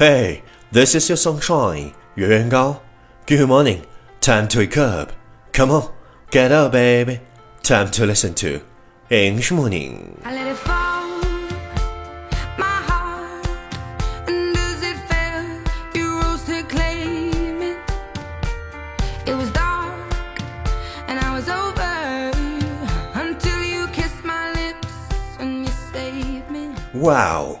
Hey, this is your sunshine, Yuan Gao. Good morning. Time to wake up. Come on, get up, baby. Time to listen to English Morning. I let it fall, my heart. And as it fell, you rose to claim it. It was dark, and I was over until you kissed my lips and you saved me. Wow,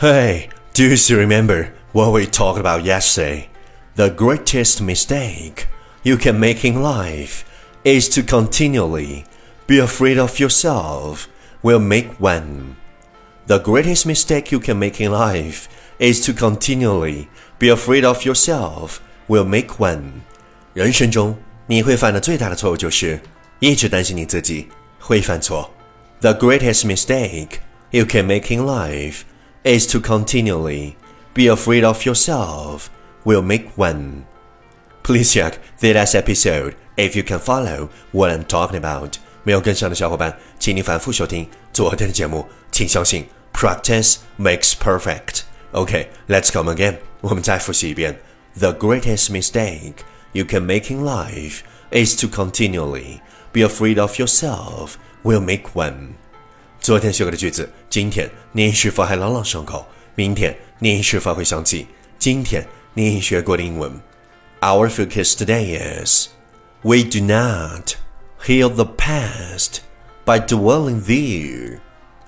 Hey, do you still remember what we talked about yesterday? The greatest mistake you can make in life is to continually be afraid of yourself will make one. The greatest mistake you can make in life is to continually be afraid of yourself will make one. 人生中你会犯的最大的错误就是一直担心你自己会犯错。The greatest mistake you can make in life is to continually be afraid of yourself will make one. Please check the last episode if you can follow what I'm talking about. 没有跟上的小伙伴，请你反复收听昨天的节目。请相信，practice makes perfect. Okay, let's come again. 我们再复习一遍。The greatest mistake you can make in life is to continually be afraid of yourself will make one. 昨天学过的句子，今天你是否还朗朗上口？明天你是否会想起今天你学过的英文？Our focus today is we do not heal the past by dwelling there.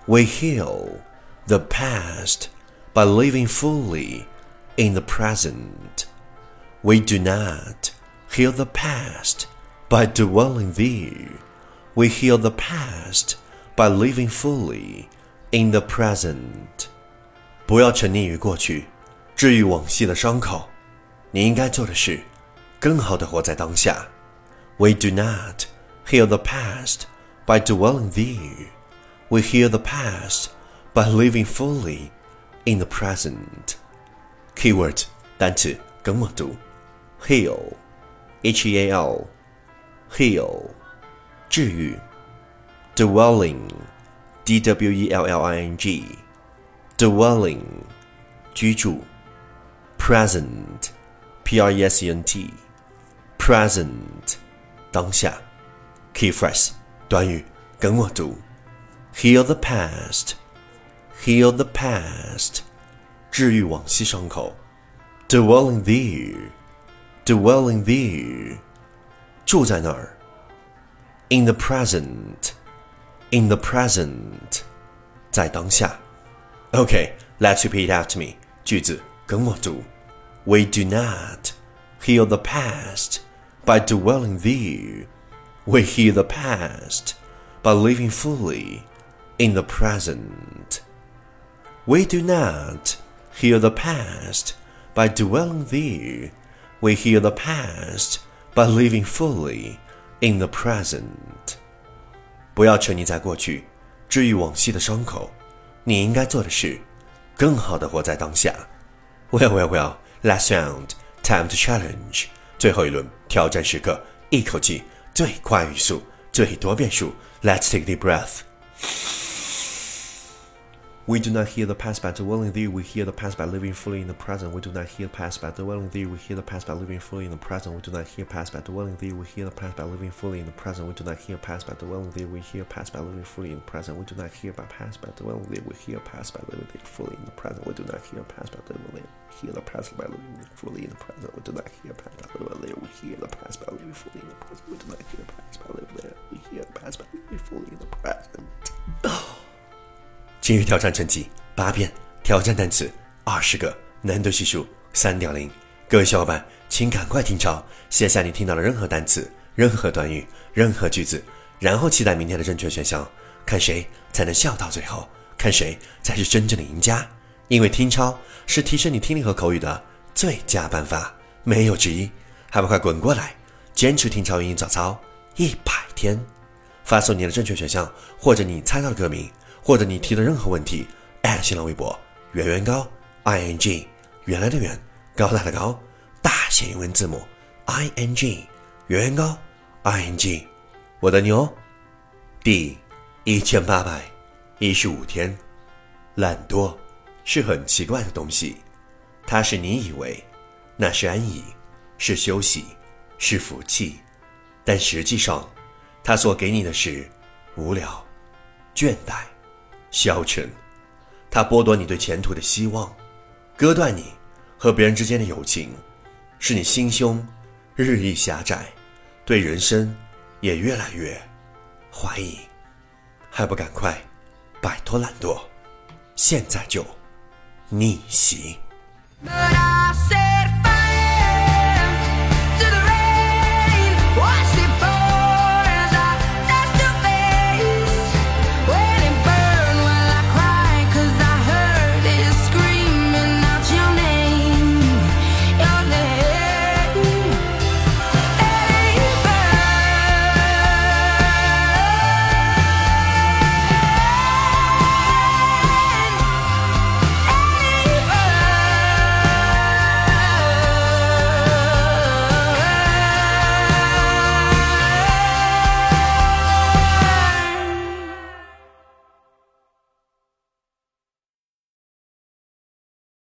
We heal the past by living fully in the present. We do not heal the past by dwelling there. We heal the past by living fully in the present. 不要沉溺于过去，治愈往昔的伤口。你应该做的是，更好的活在当下。We do not heal the past by dwelling there. We heal the past by living fully in the present. Keyword 单词跟我读，heal，h e a l，heal，治愈 ，dwelling，d w e l l i n g，dwelling，居住，present，p r e s e n t，present，当下。Key phrase 短语跟我读，heal the past，heal the past，治愈往昔伤口，dwelling there，dwelling there，住在那儿，in the present，in the present，在当下。OK，let's repeat after me，句子跟我读，We do not heal the past by dwelling there。we heal the past by living fully in the present. We do not heal the past by dwelling there. We heal the past by living fully in the present. 不要沉溺在过去，治愈往昔的伤口。你应该做的是，更好的活在当下。Well, well, well. Last round, time to challenge. 最后一轮挑战时刻，一口气。最快语速，最多变数。Let's take a deep breath. We do not hear the past by dwelling there. We hear the past by living fully in the present. We do not hear the past by dwelling there. We hear the past by living fully in the present. We do not hear past by dwelling there. We hear the past by living fully in the present. We do not hear past by dwelling there. We hear past by living fully in the present. We do not hear by past by dwelling there. We hear past by living fully in the present. We do not hear past by dwelling there. Hear the past by living fully in the present. We do not hear past by dwelling there. We hear the past by living fully in the present. We do not hear past by living there. We hear the past by living fully in the present. 今日挑战成绩八遍，挑战单词二十个，难度系数三点零。各位小伙伴，请赶快听抄，写下你听到的任何单词、任何短语、任何句子，然后期待明天的正确选项，看谁才能笑到最后，看谁才是真正的赢家。因为听抄是提升你听力和口语的最佳办法，没有之一。还不快滚过来，坚持听抄英语早操一百天！发送你的正确选项，或者你猜到的歌名，或者你提的任何问题，@新浪微博圆圆高 i n g 原来的圆高大的高大写英文字母 i n g 圆圆高 i n g 我等你哦。第一千八百一十五天，懒惰是很奇怪的东西，它是你以为那是安逸，是休息，是福气，但实际上。它所给你的是无聊、倦怠、消沉，他剥夺你对前途的希望，割断你和别人之间的友情，使你心胸日益狭窄，对人生也越来越怀疑，还不赶快摆脱懒惰，现在就逆袭！